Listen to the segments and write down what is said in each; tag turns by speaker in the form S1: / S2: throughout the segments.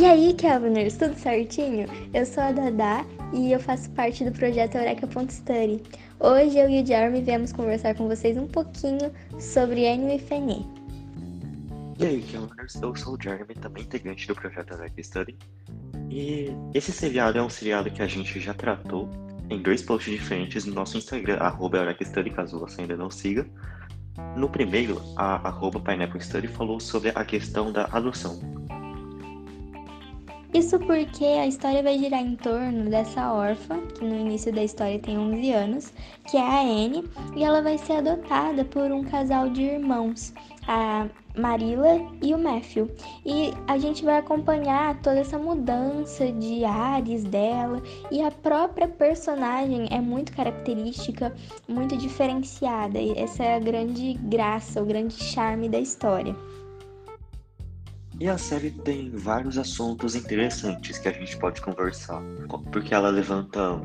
S1: E aí, Kelviners, tudo certinho? Eu sou a Dada e eu faço parte do projeto Eureka.study. Hoje eu e o Jeremy viemos conversar com vocês um pouquinho sobre Ennio e Fene.
S2: E aí, Kelviners, eu sou o Jeremy, também integrante do projeto Eureka Study. E esse seriado é um seriado que a gente já tratou em dois posts diferentes no nosso Instagram, arroba caso você ainda não siga. No primeiro, a arroba Pineapple Study falou sobre a questão da adoção.
S1: Isso porque a história vai girar em torno dessa órfã, que no início da história tem 11 anos, que é a Anne, e ela vai ser adotada por um casal de irmãos, a Marilla e o Matthew. E a gente vai acompanhar toda essa mudança de ares dela, e a própria personagem é muito característica, muito diferenciada, e essa é a grande graça, o grande charme da história.
S2: E a série tem vários assuntos interessantes que a gente pode conversar, porque ela levanta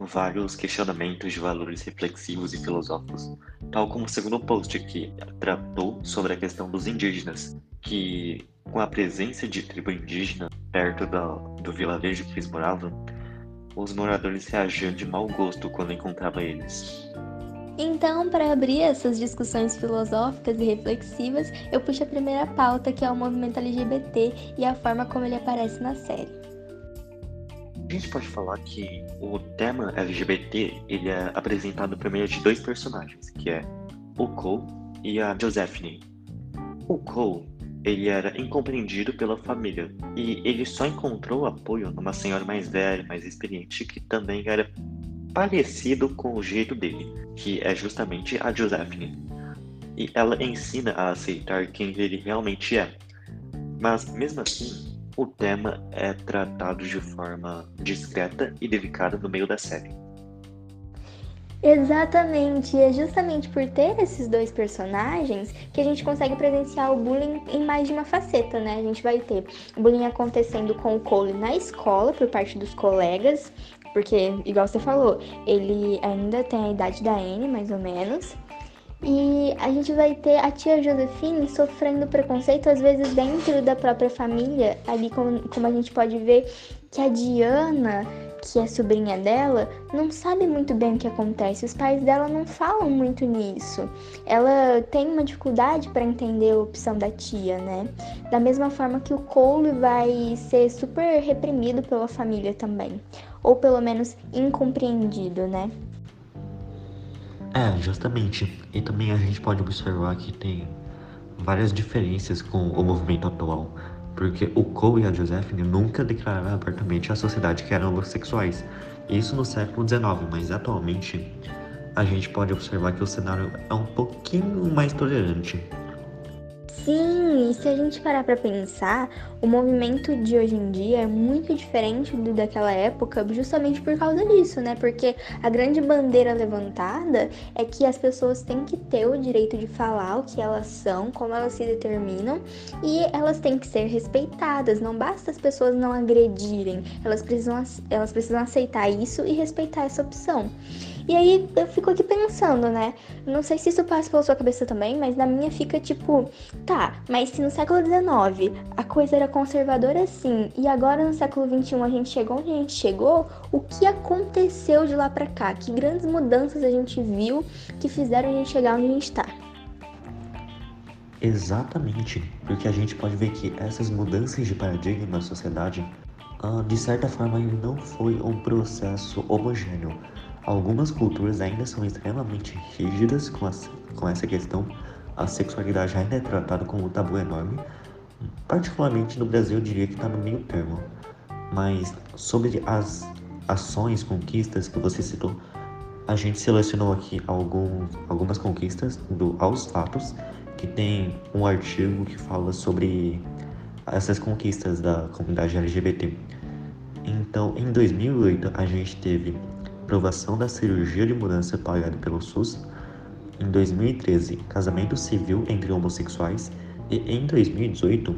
S2: vários questionamentos de valores reflexivos e filosóficos, tal como o segundo post que tratou sobre a questão dos indígenas, que com a presença de tribo indígena perto da, do vilarejo que eles moravam, os moradores reagiam de mau gosto quando encontravam eles.
S1: Então, para abrir essas discussões filosóficas e reflexivas, eu puxo a primeira pauta, que é o movimento LGBT e a forma como ele aparece na série.
S2: A gente pode falar que o tema LGBT ele é apresentado por meio de dois personagens, que é o Cole e a Josephine. O Cole ele era incompreendido pela família e ele só encontrou apoio numa senhora mais velha, mais experiente, que também era parecido com o jeito dele, que é justamente a Josephine. E ela ensina a aceitar quem ele realmente é. Mas mesmo assim, o tema é tratado de forma discreta e delicada no meio da série.
S1: Exatamente, e é justamente por ter esses dois personagens que a gente consegue presenciar o bullying em mais de uma faceta, né? A gente vai ter bullying acontecendo com o Cole na escola por parte dos colegas, porque, igual você falou, ele ainda tem a idade da Anne, mais ou menos. E a gente vai ter a tia Josefine sofrendo preconceito, às vezes dentro da própria família, ali como, como a gente pode ver que a Diana que é sobrinha dela, não sabe muito bem o que acontece. Os pais dela não falam muito nisso. Ela tem uma dificuldade para entender a opção da tia, né? Da mesma forma que o Cole vai ser super reprimido pela família também, ou pelo menos incompreendido, né?
S2: É, justamente. E também a gente pode observar que tem várias diferenças com o movimento atual porque o Cole e a Josephine nunca declararam abertamente à sociedade que eram homossexuais. Isso no século XIX, mas atualmente a gente pode observar que o cenário é um pouquinho mais tolerante.
S1: Sim, se a gente parar para pensar, o movimento de hoje em dia é muito diferente do daquela época, justamente por causa disso, né? Porque a grande bandeira levantada é que as pessoas têm que ter o direito de falar o que elas são, como elas se determinam, e elas têm que ser respeitadas. Não basta as pessoas não agredirem, elas precisam, elas precisam aceitar isso e respeitar essa opção. E aí eu fico aqui pensando, né? Não sei se isso passa pela sua cabeça também, mas na minha fica tipo, tá, mas se no século XIX a coisa era conservadora assim, e agora no século XXI a gente chegou onde a gente chegou, o que aconteceu de lá pra cá? Que grandes mudanças a gente viu que fizeram a gente chegar onde a gente tá?
S2: Exatamente, porque a gente pode ver que essas mudanças de paradigma na sociedade, ah, de certa forma, não foi um processo homogêneo Algumas culturas ainda são extremamente rígidas com, com essa questão. A sexualidade ainda é tratada como um tabu enorme. Particularmente no Brasil, eu diria que está no meio termo. Mas sobre as ações, conquistas que você citou, a gente selecionou aqui alguns, algumas conquistas do Aos Fatos, que tem um artigo que fala sobre essas conquistas da comunidade LGBT. Então, em 2008, a gente teve aprovação da cirurgia de mudança pagada pelo SUS. Em 2013, casamento civil entre homossexuais. E em 2018,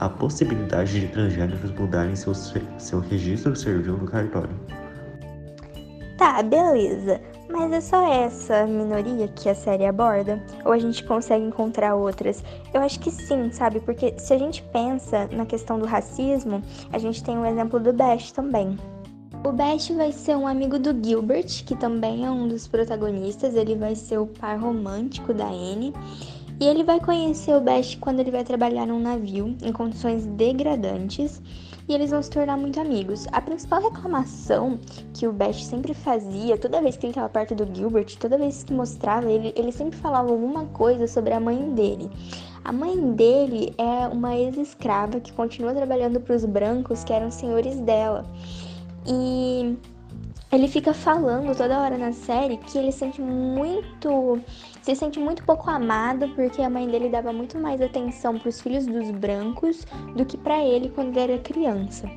S2: a possibilidade de transgêneros mudarem seu, seu registro civil no cartório.
S1: Tá, beleza. Mas é só essa minoria que a série aborda? Ou a gente consegue encontrar outras? Eu acho que sim, sabe? Porque se a gente pensa na questão do racismo, a gente tem o exemplo do Bash também. O Bash vai ser um amigo do Gilbert, que também é um dos protagonistas. Ele vai ser o par romântico da Anne. E ele vai conhecer o Bash quando ele vai trabalhar num navio em condições degradantes e eles vão se tornar muito amigos. A principal reclamação que o Bash sempre fazia, toda vez que ele estava perto do Gilbert, toda vez que mostrava ele, ele sempre falava alguma coisa sobre a mãe dele. A mãe dele é uma ex-escrava que continua trabalhando para os brancos, que eram senhores dela. E ele fica falando toda hora na série que ele sente muito. se sente muito pouco amado porque a mãe dele dava muito mais atenção para os filhos dos brancos do que para ele quando ele era criança.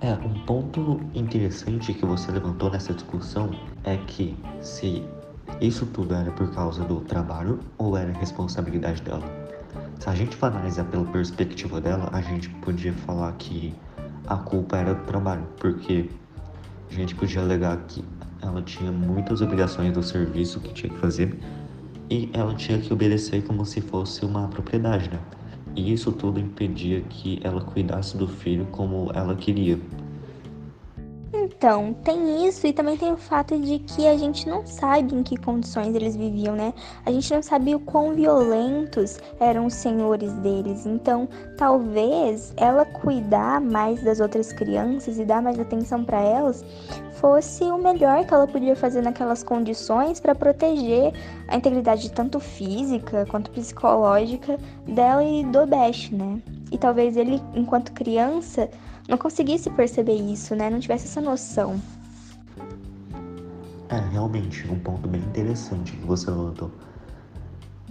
S2: É, um ponto interessante que você levantou nessa discussão é que se isso tudo era por causa do trabalho ou era responsabilidade dela. Se a gente for analisar pela perspectiva dela, a gente podia falar que a culpa era do trabalho, porque a gente podia alegar que ela tinha muitas obrigações do serviço que tinha que fazer e ela tinha que obedecer como se fosse uma propriedade, né? E isso tudo impedia que ela cuidasse do filho como ela queria.
S1: Então, tem isso e também tem o fato de que a gente não sabe em que condições eles viviam, né? A gente não sabe o quão violentos eram os senhores deles. Então, talvez ela cuidar mais das outras crianças e dar mais atenção para elas fosse o melhor que ela podia fazer naquelas condições para proteger a integridade tanto física quanto psicológica dela e do Bash, né? E talvez ele, enquanto criança, não conseguisse perceber isso, né? Não tivesse essa noção.
S2: É, realmente, um ponto bem interessante que você levantou.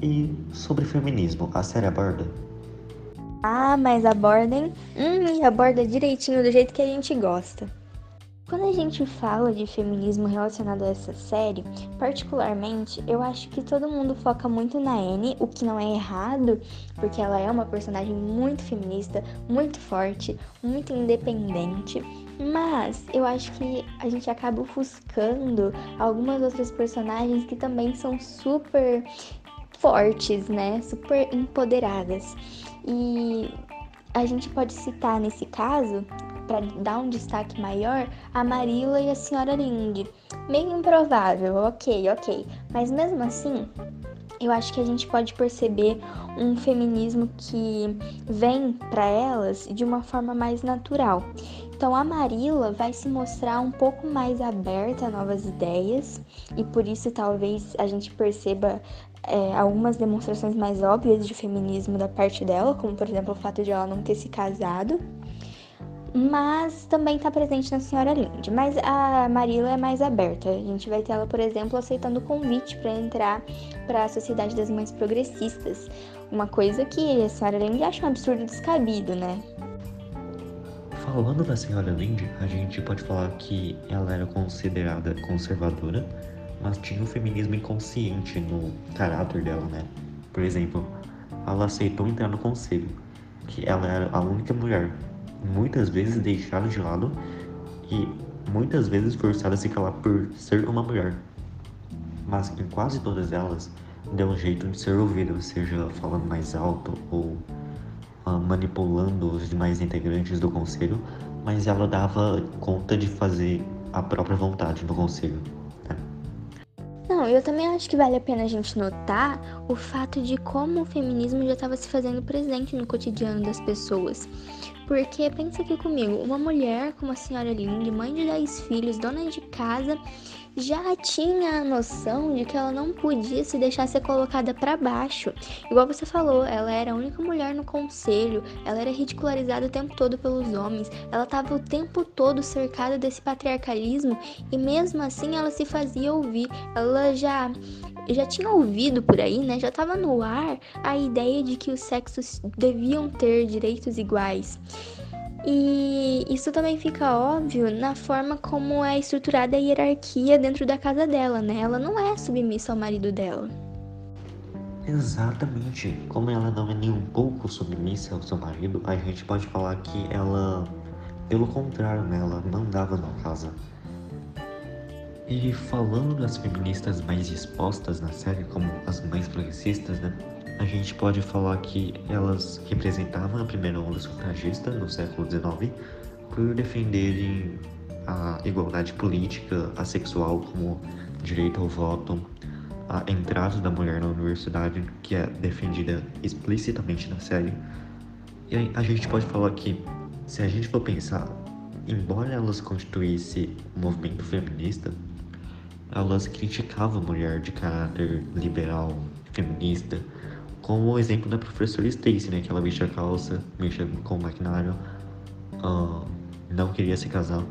S2: E sobre feminismo, a série aborda?
S1: Ah, mas aborda, hein? Hum, e aborda direitinho do jeito que a gente gosta. Quando a gente fala de feminismo relacionado a essa série, particularmente, eu acho que todo mundo foca muito na Anne, o que não é errado, porque ela é uma personagem muito feminista, muito forte, muito independente. Mas eu acho que a gente acaba ofuscando algumas outras personagens que também são super fortes, né? Super empoderadas. E a gente pode citar nesse caso para dar um destaque maior, a Marilla e a Senhora Linde. Meio improvável, ok, ok. Mas mesmo assim, eu acho que a gente pode perceber um feminismo que vem para elas de uma forma mais natural. Então a Marilla vai se mostrar um pouco mais aberta a novas ideias e por isso talvez a gente perceba é, algumas demonstrações mais óbvias de feminismo da parte dela, como por exemplo o fato de ela não ter se casado mas também está presente na Senhora Linde. Mas a Marila é mais aberta. A gente vai ter ela, por exemplo, aceitando o convite para entrar para a Sociedade das Mães Progressistas. Uma coisa que a Senhora Linde acha um absurdo descabido, né?
S2: Falando da Senhora Linde, a gente pode falar que ela era considerada conservadora, mas tinha um feminismo inconsciente no caráter dela, né? Por exemplo, ela aceitou entrar no conselho, que ela era a única mulher muitas vezes deixada de lado e muitas vezes forçada a se calar por ser uma mulher. Mas em quase todas elas, deu um jeito de ser ouvida, seja falando mais alto ou uh, manipulando os demais integrantes do conselho, mas ela dava conta de fazer a própria vontade no conselho.
S1: Eu também acho que vale a pena a gente notar o fato de como o feminismo já estava se fazendo presente no cotidiano das pessoas. Porque pensa aqui comigo, uma mulher como a senhora Linde, mãe de 10 filhos, dona de casa, já tinha a noção de que ela não podia se deixar ser colocada para baixo. Igual você falou, ela era a única mulher no conselho, ela era ridicularizada o tempo todo pelos homens, ela estava o tempo todo cercada desse patriarcalismo e mesmo assim ela se fazia ouvir. Ela já já tinha ouvido por aí, né? Já estava no ar a ideia de que os sexos deviam ter direitos iguais. E isso também fica óbvio na forma como é estruturada a hierarquia dentro da casa dela, né? Ela não é submissa ao marido dela.
S2: Exatamente. Como ela não é nem um pouco submissa ao seu marido, a gente pode falar que ela, pelo contrário, né? Ela mandava na casa. E falando das feministas mais expostas na série, como as mães progressistas, né? A gente pode falar que elas representavam a primeira onda sufragista no século XIX por defenderem a igualdade política, a sexual, como direito ao voto, a entrada da mulher na universidade, que é defendida explicitamente na série. E a gente pode falar que, se a gente for pensar, embora elas constituíssem um movimento feminista, elas criticavam a mulher de caráter liberal, feminista, como o exemplo da professora Stacy, né? Que ela vestia calça, mexia com maquinário, uh, não queria se casar.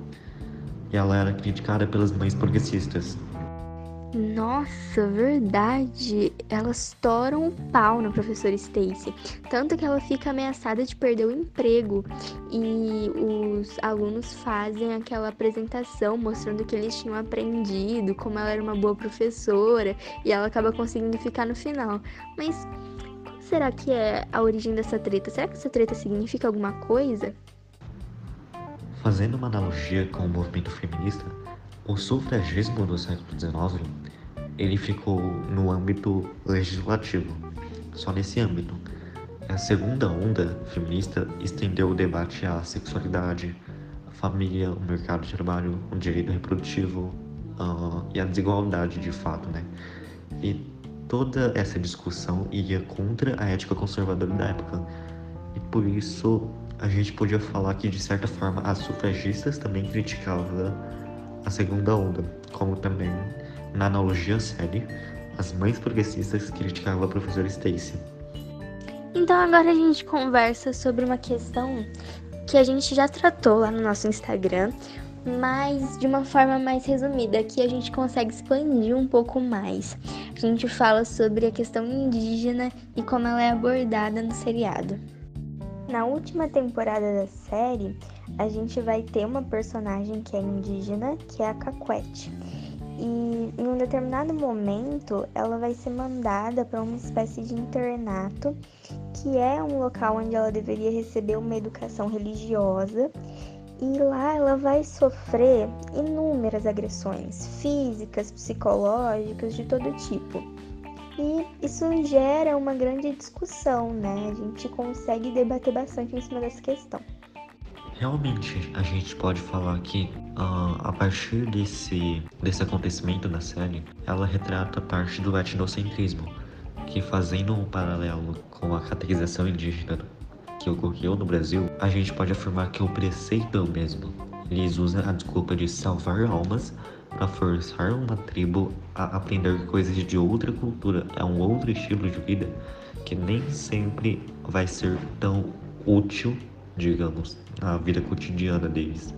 S2: E ela era criticada pelas mães progressistas,
S1: nossa, verdade. Elas estouram o pau na professora Stacy. Tanto que ela fica ameaçada de perder o emprego. E os alunos fazem aquela apresentação mostrando que eles tinham aprendido, como ela era uma boa professora. E ela acaba conseguindo ficar no final. Mas será que é a origem dessa treta? Será que essa treta significa alguma coisa?
S2: Fazendo uma analogia com o movimento feminista, o sufragismo do século XIX ele ficou no âmbito legislativo, só nesse âmbito. A segunda onda feminista estendeu o debate à sexualidade, à família, o mercado de trabalho, o direito reprodutivo uh, e a desigualdade de fato, né? E toda essa discussão ia contra a ética conservadora da época. E por isso a gente podia falar que de certa forma as sufragistas também criticavam a segunda onda, como também na analogia série, as mães progressistas criticavam a professora Stacy.
S1: Então agora a gente conversa sobre uma questão que a gente já tratou lá no nosso Instagram, mas de uma forma mais resumida, que a gente consegue expandir um pouco mais. A gente fala sobre a questão indígena e como ela é abordada no seriado. Na última temporada da série, a gente vai ter uma personagem que é indígena, que é a Caquete. E em um determinado momento, ela vai ser mandada para uma espécie de internato, que é um local onde ela deveria receber uma educação religiosa. E lá ela vai sofrer inúmeras agressões físicas, psicológicas, de todo tipo. E isso gera uma grande discussão, né? A gente consegue debater bastante em cima dessa questão.
S2: Realmente, a gente pode falar que uh, a partir desse, desse acontecimento da série, ela retrata parte do etnocentrismo, que fazendo um paralelo com a catequização indígena que ocorreu no Brasil, a gente pode afirmar que o preceito é o mesmo. Eles usam a desculpa de salvar almas para forçar uma tribo a aprender coisas de outra cultura, é um outro estilo de vida que nem sempre vai ser tão útil digamos, na vida cotidiana deles.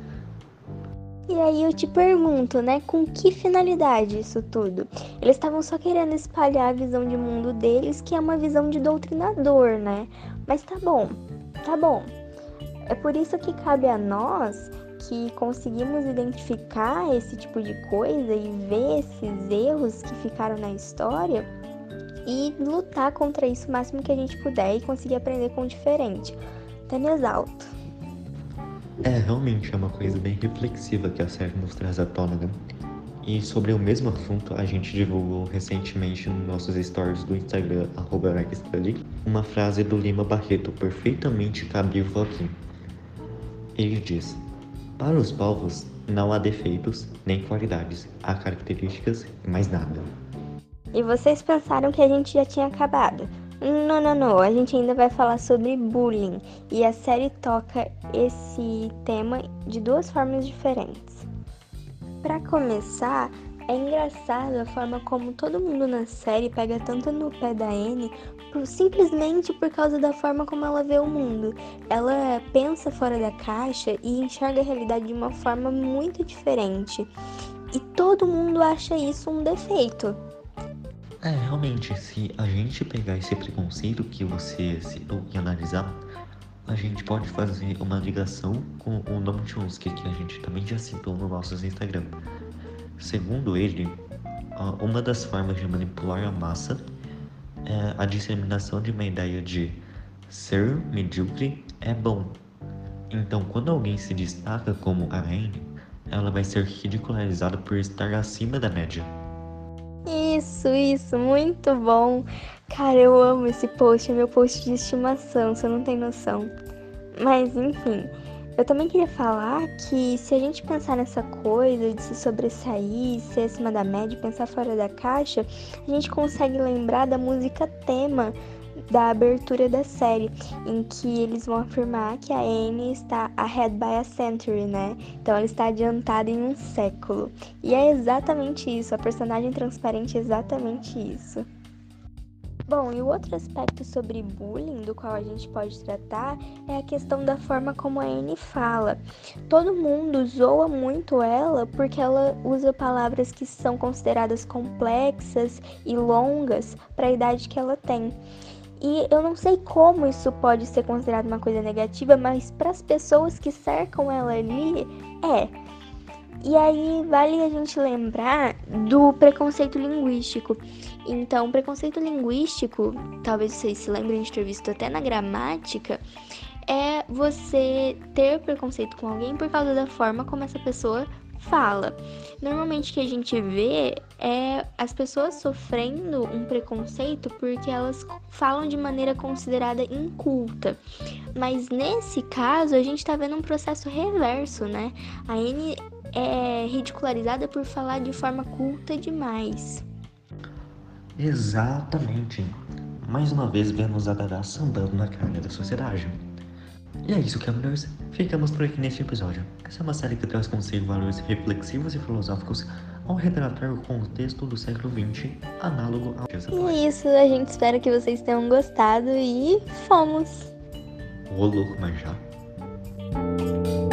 S1: E aí eu te pergunto, né, com que finalidade isso tudo? Eles estavam só querendo espalhar a visão de mundo deles, que é uma visão de doutrinador, né? Mas tá bom, tá bom. É por isso que cabe a nós que conseguimos identificar esse tipo de coisa e ver esses erros que ficaram na história e lutar contra isso o máximo que a gente puder e conseguir aprender com o diferente até me exalto.
S2: É, realmente é uma coisa bem reflexiva que a série nos traz à tona, né? E sobre o mesmo assunto, a gente divulgou recentemente nos nossos stories do Instagram, arroba uma frase do Lima Barreto perfeitamente cabível aqui. Ele diz: Para os povos não há defeitos nem qualidades, há características e mais nada.
S1: E vocês pensaram que a gente já tinha acabado? Não, não, não. A gente ainda vai falar sobre bullying e a série toca esse tema de duas formas diferentes. Para começar, é engraçado a forma como todo mundo na série pega tanto no pé da Anne simplesmente por causa da forma como ela vê o mundo. Ela pensa fora da caixa e enxerga a realidade de uma forma muito diferente. E todo mundo acha isso um defeito.
S2: É, realmente, se a gente pegar esse preconceito que você citou analisar, a gente pode fazer uma ligação com o Noam Chomsky, que a gente também já citou no nosso Instagram. Segundo ele, uma das formas de manipular a massa é a disseminação de uma ideia de ser medíocre é bom. Então, quando alguém se destaca como a Anne, ela vai ser ridicularizada por estar acima da média.
S1: Isso, isso, muito bom. Cara, eu amo esse post, é meu post de estimação, você não tem noção. Mas enfim, eu também queria falar que se a gente pensar nessa coisa de se sobressair, ser acima da média, pensar fora da caixa, a gente consegue lembrar da música tema da abertura da série, em que eles vão afirmar que a Anne está ahead by a century, né? Então ela está adiantada em um século. E é exatamente isso, a personagem transparente é exatamente isso. Bom, e o outro aspecto sobre bullying do qual a gente pode tratar é a questão da forma como a Anne fala. Todo mundo zoa muito ela porque ela usa palavras que são consideradas complexas e longas para a idade que ela tem. E eu não sei como isso pode ser considerado uma coisa negativa, mas para as pessoas que cercam ela ali, é. E aí vale a gente lembrar do preconceito linguístico. Então, preconceito linguístico, talvez vocês se lembrem de ter visto até na gramática, é você ter preconceito com alguém por causa da forma como essa pessoa fala. Normalmente o que a gente vê é as pessoas sofrendo um preconceito porque elas falam de maneira considerada inculta. Mas nesse caso, a gente tá vendo um processo reverso, né? A Anne é ridicularizada por falar de forma culta demais.
S2: Exatamente. Mais uma vez vemos a Dada sambando na carne da sociedade. E é isso, Caminhos. Ficamos por aqui neste episódio. Essa é uma série que traz consigo valores reflexivos e filosóficos ao retratar o contexto do século XX, análogo ao dias
S1: E é isso, a gente espera que vocês tenham gostado e fomos!
S2: Ô louco, mas já.